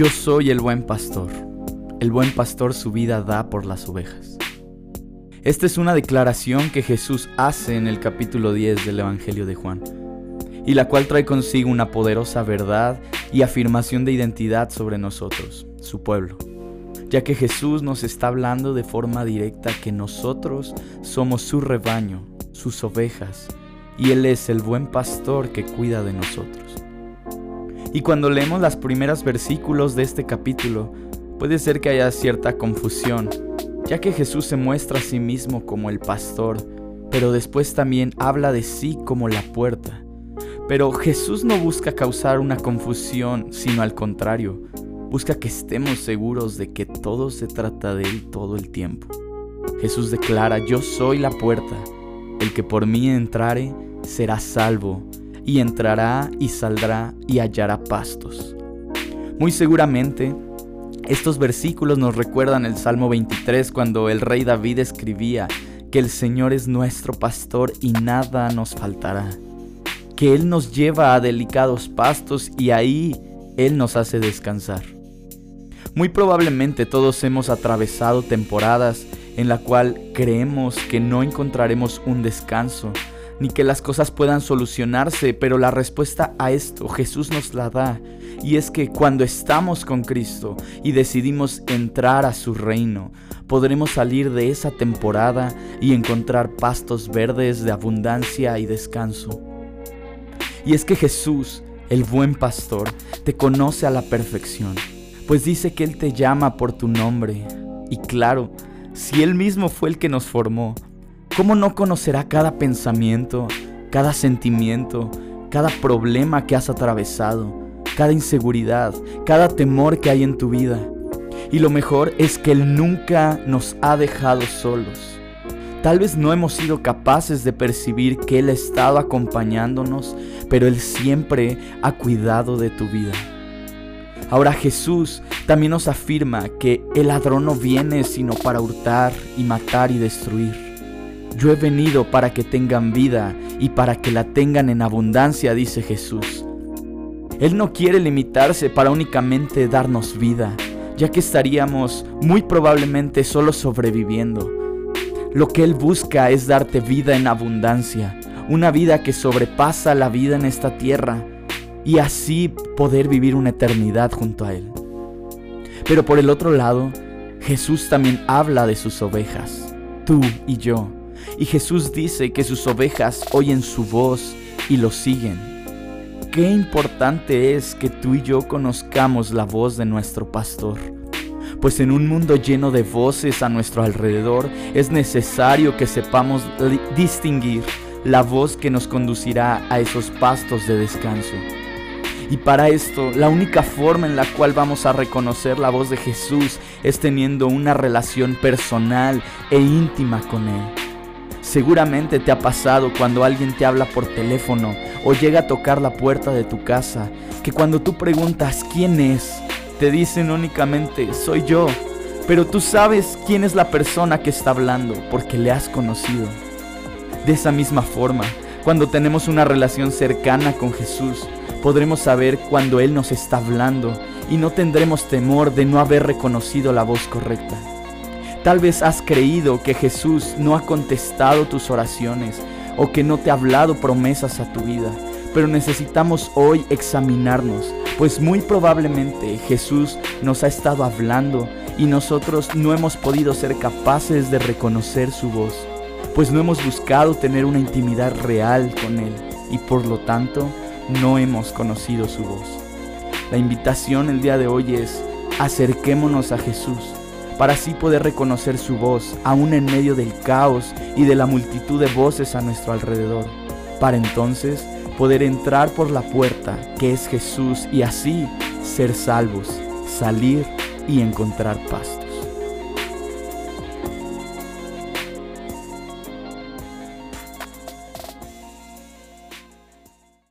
Yo soy el buen pastor. El buen pastor su vida da por las ovejas. Esta es una declaración que Jesús hace en el capítulo 10 del Evangelio de Juan, y la cual trae consigo una poderosa verdad y afirmación de identidad sobre nosotros, su pueblo, ya que Jesús nos está hablando de forma directa que nosotros somos su rebaño, sus ovejas, y Él es el buen pastor que cuida de nosotros. Y cuando leemos los primeros versículos de este capítulo, puede ser que haya cierta confusión, ya que Jesús se muestra a sí mismo como el pastor, pero después también habla de sí como la puerta. Pero Jesús no busca causar una confusión, sino al contrario, busca que estemos seguros de que todo se trata de Él todo el tiempo. Jesús declara, yo soy la puerta, el que por mí entrare será salvo y entrará y saldrá y hallará pastos. Muy seguramente, estos versículos nos recuerdan el Salmo 23 cuando el rey David escribía que el Señor es nuestro pastor y nada nos faltará, que Él nos lleva a delicados pastos y ahí Él nos hace descansar. Muy probablemente todos hemos atravesado temporadas en la cual creemos que no encontraremos un descanso, ni que las cosas puedan solucionarse, pero la respuesta a esto Jesús nos la da. Y es que cuando estamos con Cristo y decidimos entrar a su reino, podremos salir de esa temporada y encontrar pastos verdes de abundancia y descanso. Y es que Jesús, el buen pastor, te conoce a la perfección, pues dice que Él te llama por tu nombre. Y claro, si Él mismo fue el que nos formó, ¿Cómo no conocerá cada pensamiento, cada sentimiento, cada problema que has atravesado, cada inseguridad, cada temor que hay en tu vida? Y lo mejor es que Él nunca nos ha dejado solos. Tal vez no hemos sido capaces de percibir que Él ha estado acompañándonos, pero Él siempre ha cuidado de tu vida. Ahora Jesús también nos afirma que el ladrón no viene sino para hurtar y matar y destruir. Yo he venido para que tengan vida y para que la tengan en abundancia, dice Jesús. Él no quiere limitarse para únicamente darnos vida, ya que estaríamos muy probablemente solo sobreviviendo. Lo que Él busca es darte vida en abundancia, una vida que sobrepasa la vida en esta tierra y así poder vivir una eternidad junto a Él. Pero por el otro lado, Jesús también habla de sus ovejas, tú y yo. Y Jesús dice que sus ovejas oyen su voz y lo siguen. Qué importante es que tú y yo conozcamos la voz de nuestro pastor. Pues en un mundo lleno de voces a nuestro alrededor es necesario que sepamos distinguir la voz que nos conducirá a esos pastos de descanso. Y para esto, la única forma en la cual vamos a reconocer la voz de Jesús es teniendo una relación personal e íntima con Él. Seguramente te ha pasado cuando alguien te habla por teléfono o llega a tocar la puerta de tu casa, que cuando tú preguntas quién es, te dicen únicamente soy yo, pero tú sabes quién es la persona que está hablando porque le has conocido. De esa misma forma, cuando tenemos una relación cercana con Jesús, podremos saber cuando Él nos está hablando y no tendremos temor de no haber reconocido la voz correcta. Tal vez has creído que Jesús no ha contestado tus oraciones o que no te ha hablado promesas a tu vida, pero necesitamos hoy examinarnos, pues muy probablemente Jesús nos ha estado hablando y nosotros no hemos podido ser capaces de reconocer su voz, pues no hemos buscado tener una intimidad real con Él y por lo tanto no hemos conocido su voz. La invitación el día de hoy es acerquémonos a Jesús para así poder reconocer su voz, aún en medio del caos y de la multitud de voces a nuestro alrededor, para entonces poder entrar por la puerta que es Jesús y así ser salvos, salir y encontrar pasto.